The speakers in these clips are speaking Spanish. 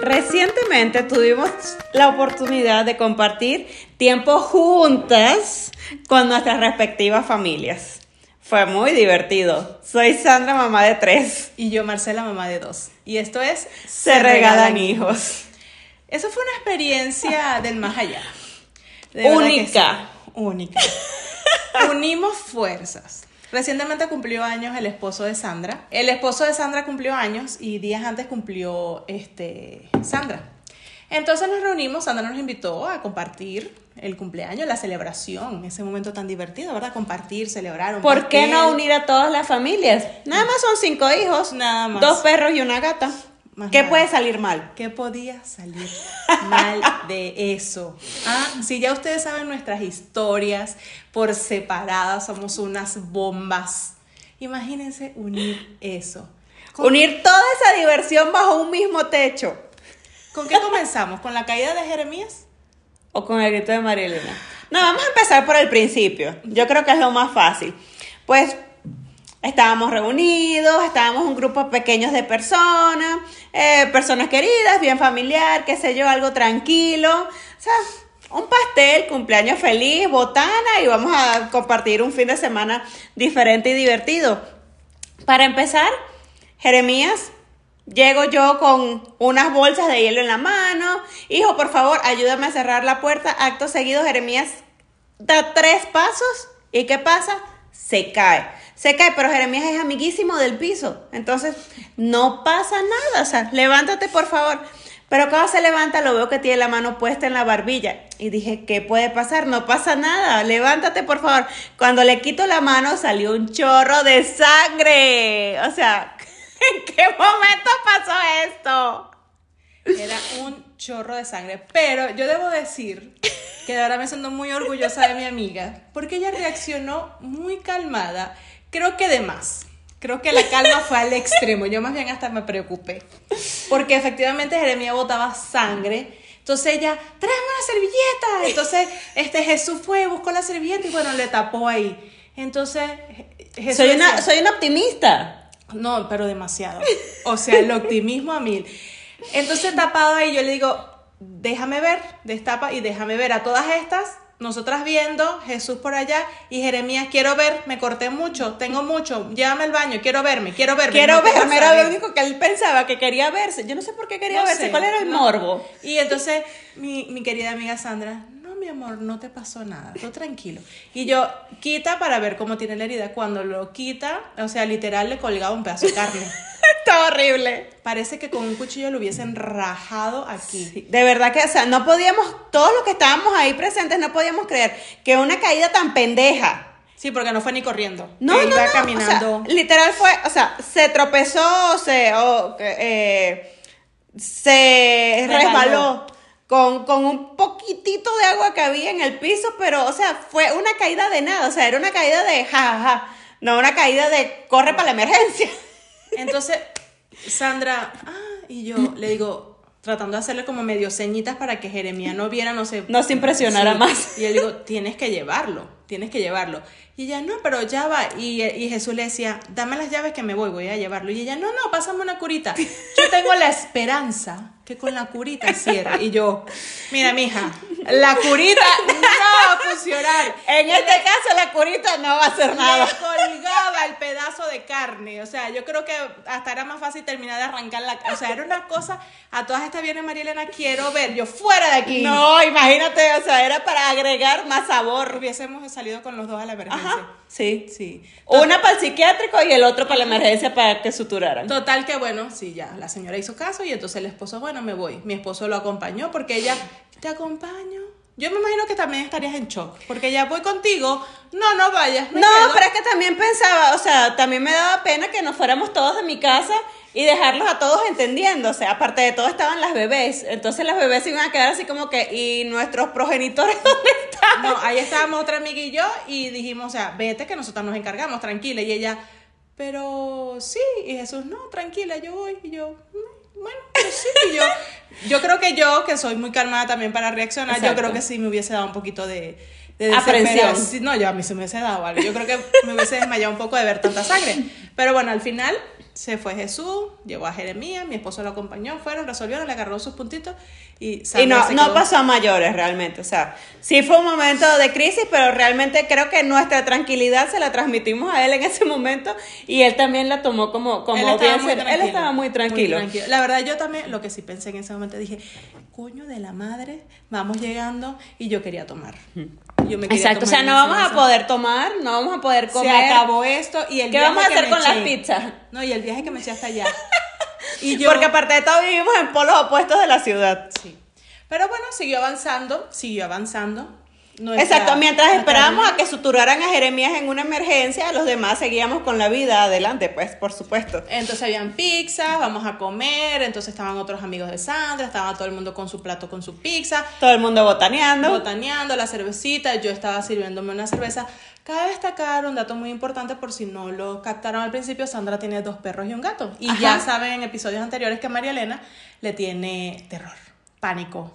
Recientemente tuvimos la oportunidad de compartir tiempo juntas con nuestras respectivas familias. Fue muy divertido. Soy Sandra, mamá de tres. Y yo, Marcela, mamá de dos. Y esto es Se, regalan, hijos. Eso fue una experiencia del más allá. Única. Única. Unimos fuerzas. Recientemente cumplió años el esposo de Sandra. El esposo de Sandra cumplió años y días antes cumplió este, Sandra. Entonces nos reunimos, Sandra nos invitó a compartir el cumpleaños, la celebración, ese momento tan divertido, ¿verdad? Compartir, celebrar. Un ¿Por qué no unir a todas las familias? Nada más son cinco hijos, Nada más. dos perros y una gata. Más ¿Qué puede salir mal? ¿Qué podía salir mal de eso? Ah, si ya ustedes saben nuestras historias por separadas, somos unas bombas. Imagínense unir eso. ¿Con, Unir toda esa diversión bajo un mismo techo. ¿Con qué comenzamos? ¿Con la caída de Jeremías? O con el grito de María Elena. No, vamos a empezar por el principio. Yo creo que es lo más fácil. Pues estábamos reunidos, estábamos un grupo pequeños de personas, eh, personas queridas, bien familiar, qué sé yo, algo tranquilo. O sea, un pastel, cumpleaños feliz, botana y vamos a compartir un fin de semana diferente y divertido. Para empezar, Jeremías, llego yo con unas bolsas de hielo en la mano. Hijo, por favor, ayúdame a cerrar la puerta. Acto seguido, Jeremías da tres pasos. ¿Y qué pasa? Se cae. Se cae, pero Jeremías es amiguísimo del piso. Entonces, no pasa nada. O sea, levántate, por favor. Pero cuando se levanta, lo veo que tiene la mano puesta en la barbilla. Y dije, ¿qué puede pasar? No pasa nada. Levántate, por favor. Cuando le quito la mano, salió un chorro de sangre. O sea, ¿en qué momento pasó esto? Era un chorro de sangre. Pero yo debo decir que ahora me siento muy orgullosa de mi amiga, porque ella reaccionó muy calmada, creo que de más. Creo que la calma fue al extremo. Yo más bien hasta me preocupé. Porque efectivamente Jeremías botaba sangre. Entonces ella, tráeme una servilleta. Entonces este Jesús fue, buscó la servilleta y bueno, le tapó ahí. Entonces Jesús Soy una, decía- soy una optimista. no, pero demasiado. O sea, el optimismo a mil. Entonces, tapado ahí, yo le digo, déjame ver, destapa y déjame ver a todas estas, nosotras viendo, Jesús por allá y Jeremías, quiero ver, me corté mucho, tengo mucho, llévame al baño, quiero verme, quiero verme. Quiero no verme, era lo único que él pensaba, que quería verse. Yo no sé por qué quería No verse, sé, cuál era el no. morbo. Y entonces mi, mi querida amiga Sandra, no, mi amor, no te pasó nada, tú tranquilo. Y yo, quita para ver cómo tiene la herida. Cuando lo quita, o sea, literal le colgaba un pedazo de carne. Está horrible. Parece que con un cuchillo lo hubiesen rajado aquí. De verdad que, o sea, no podíamos, todos los que estábamos ahí presentes, no podíamos creer que una caída tan pendeja. Sí, porque no fue ni corriendo. No, Él no, iba no, caminando. o sea, literal fue, o sea, se tropezó, se, eh, se Resbaló. resbaló con, con un poquitito de agua que había en el piso, pero, o sea, fue una caída de nada, o sea, era una caída de jajaja, no una caída de corre para la emergencia. Entonces, Sandra, ah, y yo le digo, tratando de hacerle como medio ceñitas para que Jeremías no viera, no sé. No se impresionara Sí. más. Y yo le digo, tienes que llevarlo, tienes que llevarlo. Y ella, no, pero ya va. Y, y Jesús le decía, dame las llaves que me voy, voy a llevarlo. Y ella, no, no, pásame una curita. Yo tengo la esperanza que con la curita cierre. Y yo, mira, mija, la curita va a funcionar. En este caso, la curita no va a hacer nada. Le colgaba el pedazo de carne. O sea, yo creo que hasta era más fácil terminar de arrancar la. O sea, era una cosa. A todas estas viene María Elena, quiero ver. Yo fuera de aquí. No, imagínate, o sea, era para agregar más sabor. Hubiésemos salido con los dos a la emergencia. Ajá, sí. Sí. Una para el psiquiátrico y el otro para la emergencia para que suturaran. Total que bueno, sí, ya, la señora hizo caso y entonces el esposo, bueno, me voy. Mi esposo lo acompañó porque ella, te acompaño, Yo me imagino que también estarías en shock, porque ya voy contigo, no, no vayas. No, quedo. pero es que también pensaba, o sea, también me daba pena que nos fuéramos todos de mi casa y dejarlos a todos entendiendo. O sea, aparte de todo estaban las bebés. Entonces las bebés se iban a quedar así como que, ¿y nuestros progenitores dónde están? No, ahí estábamos otra amiga y yo y dijimos, o sea, vete que nosotros nos encargamos, tranquila. Y ella, pero sí, y Jesús, no, tranquila, yo voy. Y yo, "Mm, bueno, pues sí. Y yo, yo creo que yo, que soy muy calmada también para reaccionar, yo Exacto. creo que sí me hubiese dado un poquito de... de desesperación. Sí, No, yo a mí se me hubiese dado algo. Yo creo que me hubiese desmayado un poco de ver tanta sangre. Pero bueno, al final se fue Jesús, llevó a Jeremías, mi esposo lo acompañó, fueron, resolvieron, le agarró sus puntitos y Y no, no pasó a mayores realmente, o sea, sí fue un momento de crisis, pero realmente creo que nuestra tranquilidad se la transmitimos a él en ese momento y él también la tomó como, como él estaba, bien él tranquilo, estaba muy tranquilo. La verdad, yo también, lo que sí pensé en ese momento, dije, coño de la madre, vamos llegando y yo quería tomar. Yo me Exacto, o sea, no vamos a poder tomar, no vamos a poder comer. Se acabó esto y el ¿Qué vamos a hacer con las pizzas? No, y el viaje que me eché hasta allá. y yo, Porque aparte de todo vivimos en polos opuestos de la ciudad. Sí. Pero bueno, siguió avanzando, siguió avanzando. Nuestra- Exacto, mientras esperábamos a que suturaran a Jeremías en una emergencia, los demás seguíamos con la vida adelante, pues, por supuesto. Entonces habían pizzas, vamos a comer, entonces estaban otros amigos de Sandra, estaba todo el mundo con su plato, con su pizza, Todo el mundo botaneando. botaneando la cervecita, yo estaba sirviéndome una cerveza. Cabe destacar un dato muy importante por si no lo captaron al principio, Sandra tiene dos perros y un gato. Y Ajá. ya saben en episodios anteriores que María Elena le tiene terror, pánico.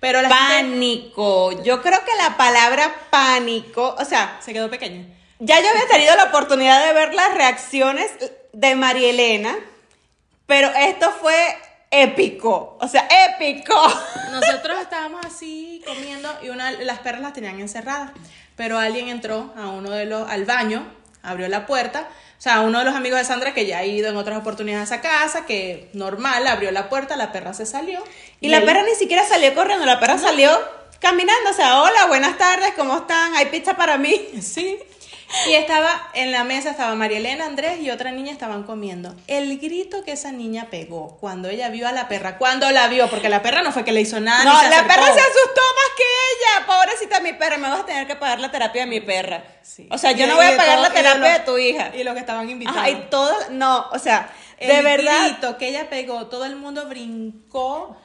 Pero la gente Pánico. Yo creo que la palabra pánico, o sea, se quedó pequeña. ya yo había tenido la oportunidad de ver las reacciones de María Elena, pero esto fue épico, o sea, épico. Nosotros estábamos así comiendo y una, las perras las tenían encerradas, pero alguien entró a uno de los al baño, abrió la puerta, o sea, uno de los amigos de Sandra que ya ha ido en otras oportunidades a esa casa, que normal, abrió la puerta, la perra se salió Y la él- perra ni siquiera salió corriendo, la perra salió caminando, o sea, hola, buenas tardes, ¿cómo están? ¿Hay pizza para mí? Sí. Y estaba en la mesa, estaba María Elena, Andrés y otra niña estaban comiendo. El grito que esa niña pegó cuando ella vio a la perra, cuando la vio, porque la perra no fue que le hizo nada. No, ni se la perra se asustó más que ella. Pobrecita mi perra, me vas a tener que pagar la terapia de mi perra. Sí. O sea, yo Y- no voy a pagar todo- la terapia de, tu hija. Y los que estaban invitados. Ajá, y todo, no, o sea, El de verdad. grito que ella pegó, todo el mundo brincó.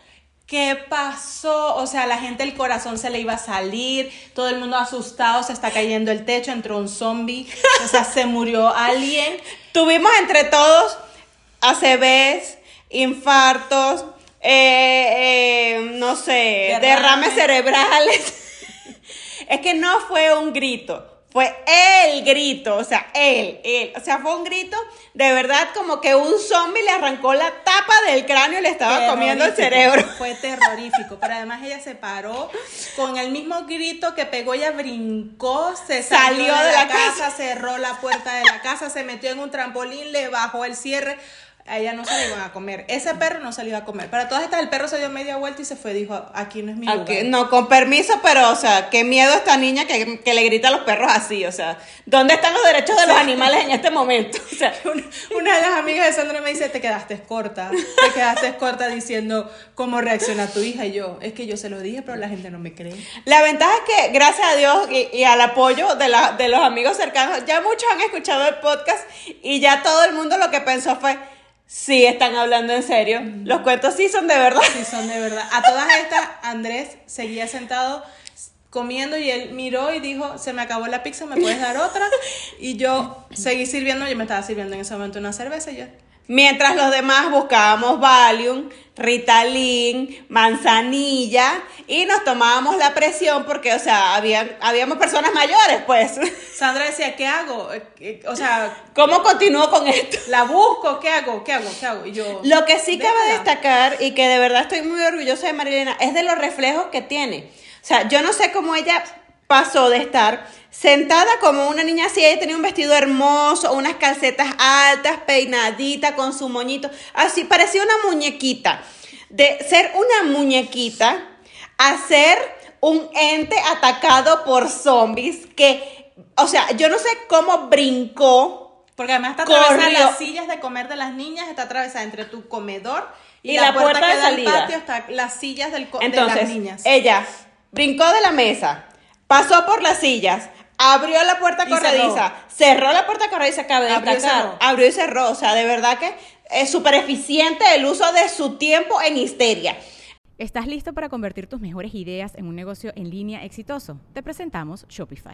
¿Qué pasó? O sea, la gente el corazón se le iba a salir, todo el mundo asustado, se está cayendo el techo, entró un zombie, o sea, se murió alguien. Tuvimos entre todos ACVs, infartos, eh, eh, no sé, Derrame. derrames cerebrales. es que no fue un grito. Fue el grito, o sea, él, él. O sea, fue un grito de verdad como que un zombie le arrancó la tapa del cráneo y le estaba comiendo el cerebro. Fue terrorífico, pero además ella se paró con el mismo grito que pegó, ella brincó, se salió, de, la, casa, cerró la puerta de la casa, se metió en un trampolín, le bajó el cierre. A ella no se le iban a comer. Ese perro no se le iba a comer. Para todas estas, el perro se dio media vuelta y se fue. Dijo, aquí no es mi lugar. Aquí- no, con permiso, pero, o sea, qué miedo esta niña que, que le grita a los perros así, o sea, ¿dónde están los derechos de los animales en este momento? O sea, Una, una de las amigas de Sandra me dice, te quedaste corta, te quedaste corta diciendo cómo reacciona tu hija. Y yo, es que yo se lo dije, pero la gente no me cree. la ventaja es que, gracias a Dios y, y al apoyo de, la, de los amigos cercanos, ya muchos han escuchado el podcast y ya todo el mundo lo que pensó fue, sí, están hablando en serio, los cuentos sí son de verdad. Sí, son de verdad. A todas estas, Andrés seguía sentado comiendo y él miró y dijo, se me acabó la pizza, ¿me puedes dar otra? Y yo seguí sirviendo, yo me estaba sirviendo en ese momento una cerveza y yo, Mientras los demás buscábamos Valium, Ritalin, manzanilla y nos tomábamos la presión porque, o sea, había, habíamos personas mayores, pues. Sandra decía, ¿qué hago? Eh, eh, O sea, ¿Cómo continúo con esto? la busco, ¿qué hago? ¿Qué hago? ¿Qué hago? Y yo, Lo que sí cabe destacar y que de verdad estoy muy orgullosa de Marilena es de los reflejos que tiene. O sea, yo no sé cómo ella pasó de estar sentada como una niña así, ella tenía un vestido hermoso, unas calcetas altas, peinadita, con su moñito, así parecía una muñequita. De ser una muñequita a ser un ente atacado por zombies que, o sea, yo no sé cómo brincó Porque además está atravesada Corrió. las sillas de comer de las niñas, está atravesada entre tu comedor y, Y la, la puerta, puerta de que da al salida. patio, está las sillas del co- de las Entonces, niñas. ella brincó de la mesa, pasó por las sillas, abrió la puerta corrediza, cerró. la puerta corrediza, cabe Abrió y destacar, cerró. abrió y cerró. O sea, de verdad que es súper eficiente el uso de su tiempo en histeria. ¿Estás listo para convertir tus mejores ideas en un negocio en línea exitoso? Te presentamos Shopify.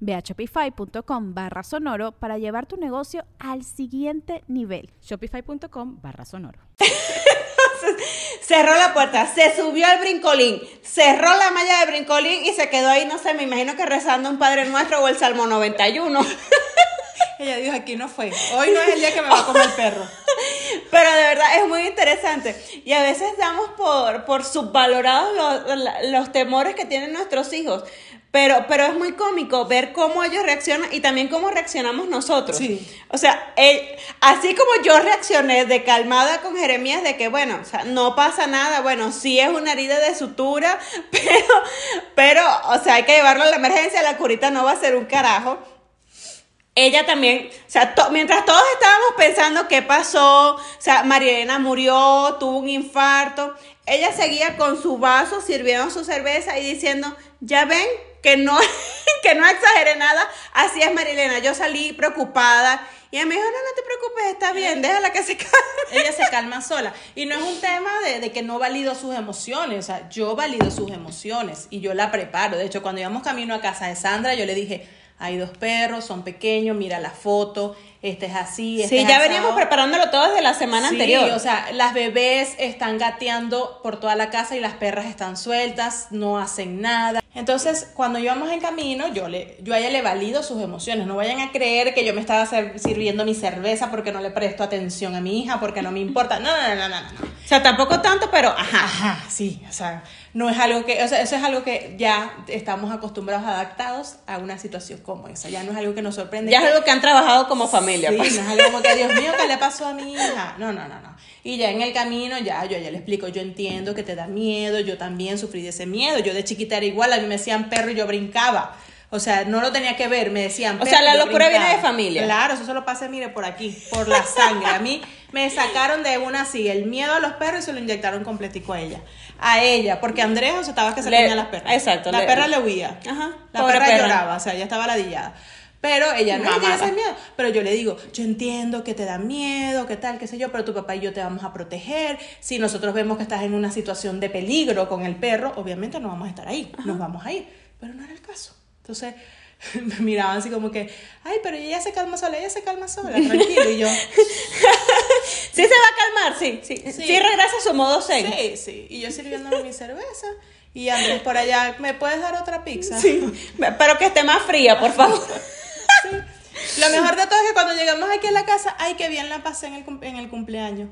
Ve a shopify.com barra sonoro para llevar tu negocio al siguiente nivel. Shopify.com barra sonoro. Cerró la puerta, se subió al brincolín, cerró la malla de brincolín y se quedó ahí, no sé, me imagino que rezando un Padre Nuestro o el Salmo 91. Ella dijo, aquí no fue. Hoy no es el día que me va a comer el perro. Pero de verdad es muy interesante. Y a veces damos por, por subvalorados los, los temores que tienen nuestros hijos. Pero, pero es muy cómico ver cómo ellos reaccionan y también cómo reaccionamos nosotros. Sí. O sea, él- así como yo reaccioné de calmada con Jeremías de que, bueno, o sea, no pasa nada, bueno, sí es una herida de sutura, pero, pero, o sea, hay que llevarlo a la emergencia, la curita no va a ser un carajo ella también, o sea, to- mientras todos estábamos pensando qué pasó, o sea, Marielena murió, tuvo un infarto, ella seguía con su vaso sirviendo su cerveza y diciendo, ya ven que no, que no exageré nada, así es Marielena, yo salí preocupada y ella me dijo, no, no te preocupes, está bien, déjala que se calme. Ella se calma sola. Y no es un tema de, de que no valido sus emociones. O sea, yo valido sus emociones y yo la preparo. De hecho, cuando íbamos camino a casa de Sandra, yo le dije, hay dos perros, son pequeños, mira la foto, este es así, este Sí, es ya asado". veníamos preparándolo todo desde la semana Sí, anterior. o sea, las bebés están gateando por toda la casa y las perras están sueltas, no hacen nada. Entonces, cuando íbamos en camino, yo, le, yo a ella le valido sus emociones. No vayan a creer que yo me estaba sirviendo mi cerveza porque no le presto atención a mi hija, porque no me importa. No, no, no, no, no. o sea, tampoco tanto, pero ajá. Ajá, sí, o sea, no es algo que, o sea, eso es algo que ya estamos acostumbrados, adaptados a una situación como esa. Ya no es algo que nos sorprende. Ya es algo que han trabajado como familia. Sí, pues. no es algo como que, Dios mío, ¿qué le pasó a mi hija? No, no, no, no. Y ya en el camino, ya yo ya le explico, yo entiendo que te da miedo, yo también sufrí de ese miedo. Yo de chiquita era igual, a mí me decían perro y yo brincaba. O sea, no lo tenía que ver, me decían O sea, la locura viene de familia. Claro, eso solo pasa, mire, por aquí, por la sangre. A mí me sacaron de una así, el miedo a los perros y se lo inyectaron completico a ella. A ella, porque Andrea o sea, estaba que se Le- a las perras. exacto, La le- perra le huía. Ajá, La perra, perra. lloraba, o sea, ella estaba ladillada. Pero ella no tiene ese miedo. Pero yo le digo, yo entiendo que te da miedo, que tal, qué sé yo, pero tu papá y yo te vamos a proteger. Si nosotros vemos que estás en una situación de peligro con el perro, obviamente no vamos a estar ahí, nos vamos a ir. Pero no era el caso. Entonces me miraban así como que, ay, pero ella se calma sola, ella se calma sola, tranquilo. Y yo, Sí se va a calmar, sí, sí. Sí, Sí. regresa a su modo zen. sí, sí. Y yo sirviéndome mi cerveza. Y Andrés por allá, ¿me puedes dar otra pizza? Sí. Pero que esté más fría, por favor. Lo mejor de todo es que cuando llegamos aquí a la casa, ay, qué bien la pasé en el, cum- en el cumpleaños.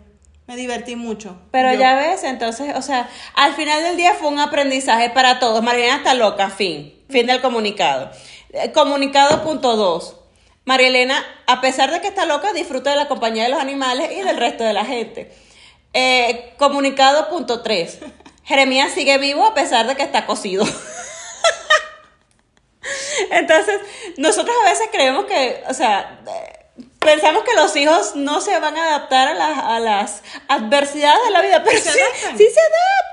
Me divertí mucho. Pero Yo- ya ves, entonces, o sea, al final del día fue un aprendizaje para todos. Marielena está loca, fin. Fin del comunicado. Eh, Comunicado punto dos. María Elena, a pesar de que está loca, disfruta de la compañía de los animales y del resto de la gente. Eh, comunicado punto tres. Jeremías sigue vivo a pesar de que está cocido. Entonces, nosotros a veces creemos que, o sea, pensamos que los hijos no se van a adaptar a las, a las adversidades de la vida, pero Se sí, adaptan. sí se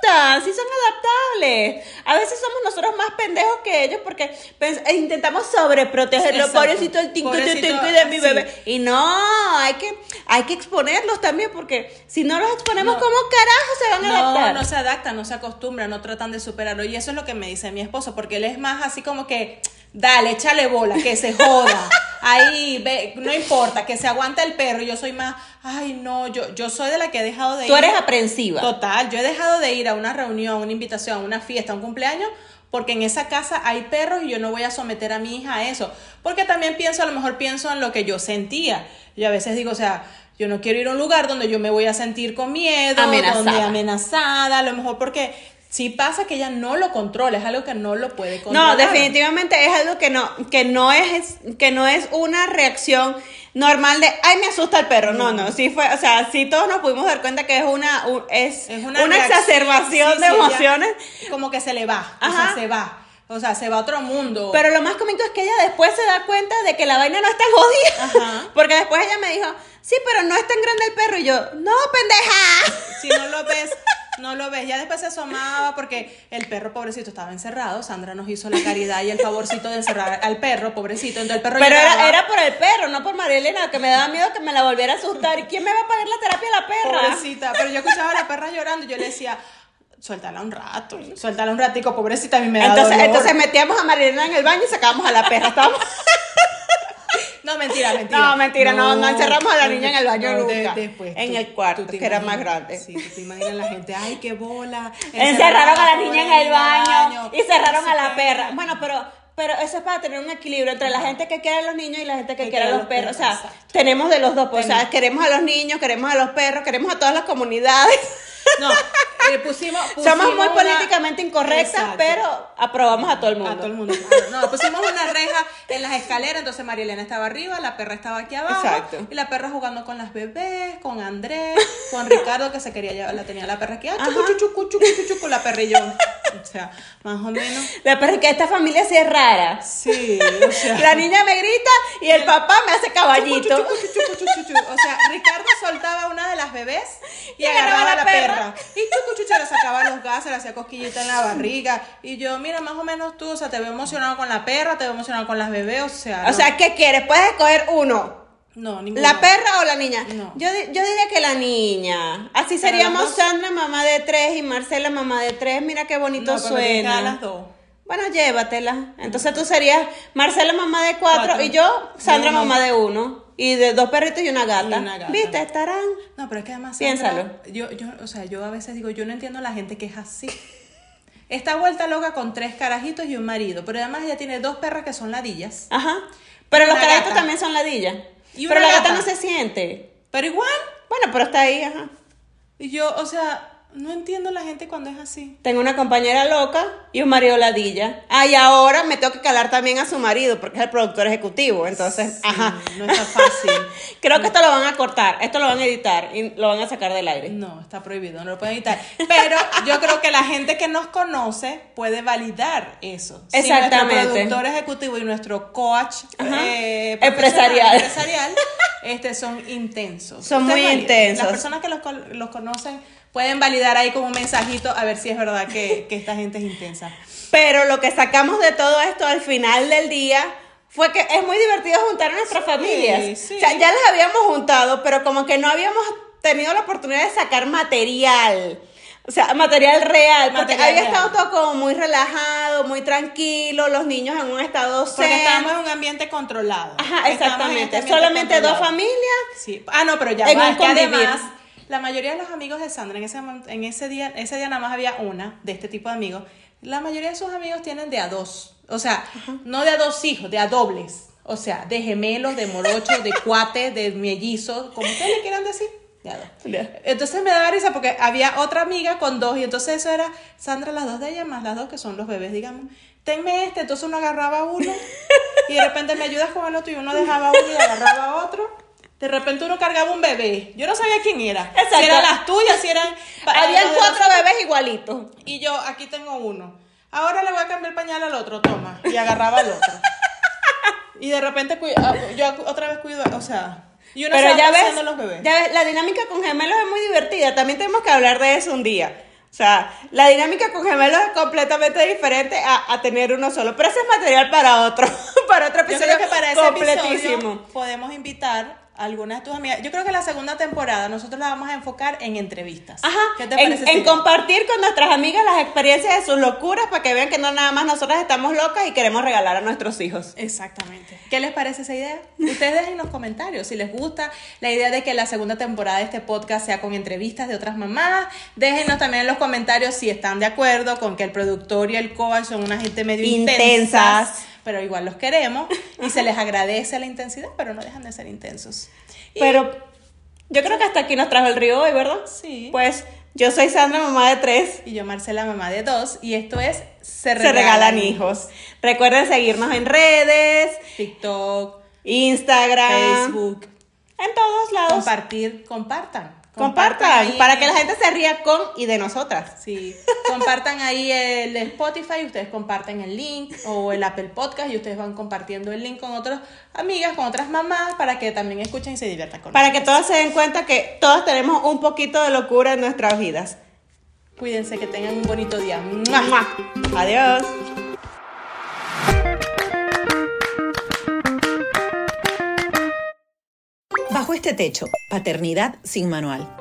adaptan, sí son adaptables. A veces somos nosotros más pendejos que ellos porque pens- e intentamos sobreprotegerlo, Exacto. pobrecito el tinco de mi bebé. Y no, hay que, hay que exponerlos también porque si no los exponemos, No. ¿cómo carajo se van a No, adaptar? no se adaptan, no se acostumbran, no tratan de superarlo. Y eso es lo que me dice mi esposo, porque él es más así como que Dale, échale bola, que se joda. Ahí, ve, no importa, que se aguante el perro. Yo soy más, ay, no, yo, yo soy de la que he dejado de Tú ir. eres aprensiva. Total, yo he dejado de ir a una reunión, una invitación, una fiesta, un cumpleaños, porque en esa casa hay perros y yo no voy a someter a mi hija a eso. Porque también pienso, a lo mejor pienso en lo que yo sentía. Yo a veces digo, o sea, yo no quiero ir a un lugar donde yo me voy a sentir con miedo, Amenazada. donde amenazada, a lo mejor porque sí pasa que ella no lo controla, es algo que no lo puede controlar. No, definitivamente es algo que no, que no es, que no es una reacción normal de, ay, me asusta el perro. No, no, sí fue, o sea, sí todos nos pudimos dar cuenta que es una, un- es, Es una, exacerbación sí, de sí, emociones. Como que se le va, o sea, se va. O sea, se va a otro mundo. Pero lo más cómico es que ella después se da cuenta de que la vaina no está jodida. Ajá. Porque después ella me dijo, sí, pero no es tan grande el perro. Y yo, no, pendeja. si no lo ves, no lo ves. Ya después se asomaba porque el perro pobrecito estaba encerrado. Sandra nos hizo la caridad y el favorcito de encerrar al perro, pobrecito. Entonces el perro Pero era, era por el perro, no por María Elena, que me daba miedo que me la volviera a asustar. ¿Y quién me va a pagar la terapia a la perra? Pobrecita, pero yo escuchaba a la perra llorando y yo le decía, suéltala un rato, suéltala un ratico, pobrecita, a mí me da Entonces, dolor. entonces metíamos a María Elena en el baño y sacábamos a la perra. Estábamos... Mentira, mentira. No, mentira, no, no encerramos a la niña en el baño de- nunca. después, En tú- el cuarto, que era más grande. Sí, tú te imaginas la gente, ay, qué bola. Encerraron a la niña en el baño y cerraron a la perra. Bueno, pero, pero eso es para tener un equilibrio entre la gente que quiere a los niños y la gente que, quiere a los perros. O sea, exacto. tenemos de los dos. pues, o sea, queremos a los niños, queremos a los perros, queremos a todas las comunidades. No, pusimos, pusimos Somos muy una- políticamente incorrectas, Exacto. pero aprobamos a todo el mundo. A todo el mundo. No, pusimos una reja en las escaleras, entonces María Elena estaba arriba, la perra estaba aquí abajo. Exacto. Y la perra jugando con las bebés, con Andrés, con Ricardo que se quería llevar, la tenía la perra aquí, ah, chucu, chucu, chucu, chucu, la perra y yo. O sea, más o menos. La perra que esta familia sí es rara. Sí, o sea. La niña me grita y el papá me hace caballito. O sea, Ricardo soltaba una de las bebés y, Y agarraba agarraba a la la perra. perra. Y chuchu le sacaba los gases, le hacía cosquillita en la barriga. Y yo, mira, más o menos tú, o sea, te veo emocionado con la perra, te veo emocionado con las bebés, o sea. O no. sea, ¿qué quieres? Puedes escoger uno. no, ninguno. ¿La perra o la niña? No. Yo, yo diría que la niña. Así Pero seríamos Sandra, mamá de tres, y Marcela, mamá de tres. Mira qué bonito No, suena. las dos. Bueno, llévatela. Entonces tú serías Marcela, mamá de cuatro, Cuatro. y yo, Sandra, mamá de uno. Y de dos perritos y una gata. Y una gata. ¿Viste? Estarán. No, pero es que además. Piénsalo. Sandra, yo, yo, o sea, yo a veces digo, yo no entiendo a la gente que es así. Está vuelta loca con tres carajitos y un marido, pero además ella tiene dos perras que son ladillas. Ajá. Pero los carajitos gata. también son ladillas. Y Pero la gata gata. no se siente. Pero igual, Bueno, pero está ahí, ajá. y yo, o sea, no entiendo la gente cuando es así. Tengo una compañera loca y un marido ladilla. Ah, y ahora me tengo que calar también a su marido porque es el productor ejecutivo. Entonces, Sí, ajá. No está fácil. Creo que esto lo van a cortar, esto lo van a editar y lo van a sacar del aire. No, está prohibido, no lo pueden evitar. Pero yo creo que la gente que nos conoce puede validar eso. Si Exactamente. nuestro productor ejecutivo y nuestro coach eh, Empresarial. empresarial este, son intensos. Son muy intensos. Las personas que los, los conocen pueden validar ahí con un mensajito a ver si es verdad que, que esta gente es intensa. Pero lo que sacamos de todo esto al final del día fue que es muy divertido juntar a nuestras familias. sí. O sea, ya las habíamos juntado, pero como que no habíamos tenido la oportunidad de sacar material. O sea, material real, porque Material había real. estado todo como muy relajado, muy tranquilo, los niños en un estado Porque zen. estábamos en un ambiente controlado. Ajá, en exactamente. este ambiente Solamente dos controlado. familias. Sí. Ah, no, pero ya En va, un es que además, la mayoría de los amigos de Sandra, en ese, en ese día, ese día nada más había una de este tipo de amigos. La mayoría de sus amigos tienen de a dos. O sea, no de a dos hijos, de a dobles. O sea, de gemelos, de morochos, de cuates, de mellizos, como ustedes le quieran decir. De a dos. Ya. Entonces me daba risa porque había otra amiga con dos y entonces eso era Sandra, las dos de ella más las dos que son los bebés, digamos. Tenme este, entonces uno agarraba uno y de repente me ayudas con el otro y uno dejaba uno y agarraba otro. De repente uno cargaba un bebé. Yo no sabía quién era. Exacto. Si eran las tuyas, si eran... Habían cuatro bebés igualitos. Y yo, aquí tengo uno. Ahora le voy a cambiar el pañal al otro, toma. Y agarraba al otro. Y de repente ah, yo otra vez cuido, o sea... Y uno Pero se ya ves, los bebés. ya ves, la dinámica con gemelos es muy divertida. También tenemos que hablar de eso un día. O sea, la dinámica con gemelos es completamente diferente a, a tener uno solo. Pero ese es material para otro, para otro Yo episodio creo que para ese completísimo. episodio podemos invitar algunas de tus amigas. Yo creo que la segunda temporada nosotros la vamos a enfocar en entrevistas. Ajá, ¿Qué te en, parece? en si- compartir con nuestras amigas las experiencias de sus locuras para que vean que no nada más nosotras estamos locas y queremos regalar a nuestros hijos. Exactamente. ¿Qué les parece esa idea? Ustedes dejen en los comentarios si les gusta la idea de que la segunda temporada de este podcast sea con entrevistas de otras mamás. Déjenos también en los comentarios si están de acuerdo con que el productor y el coach son una gente medio Intensas. intensas, pero igual los queremos y se les agradece la intensidad, pero no dejan de ser intensos. Y- Pero yo creo que hasta aquí nos trajo el río hoy, ¿verdad? Sí. Pues yo soy Sandra, mamá de tres. y yo Marcela, mamá de dos, y esto es Se Se regalan hijos. Recuerden seguirnos en redes, TikTok, Instagram, Facebook, en todos lados. compartir, compartan. Compartan, para que la gente se ría con y de nosotras. Sí, compartan ahí el Spotify, ustedes comparten el link o el Apple Podcast y ustedes van compartiendo el link con otras amigas, con otras mamás para que también escuchen y se diviertan con Para que todas se den cuenta que todos tenemos un poquito de locura en nuestras vidas. Cuídense, que tengan un bonito día. ¡Mua! Adiós. Este techo, Paternidad sin Manual.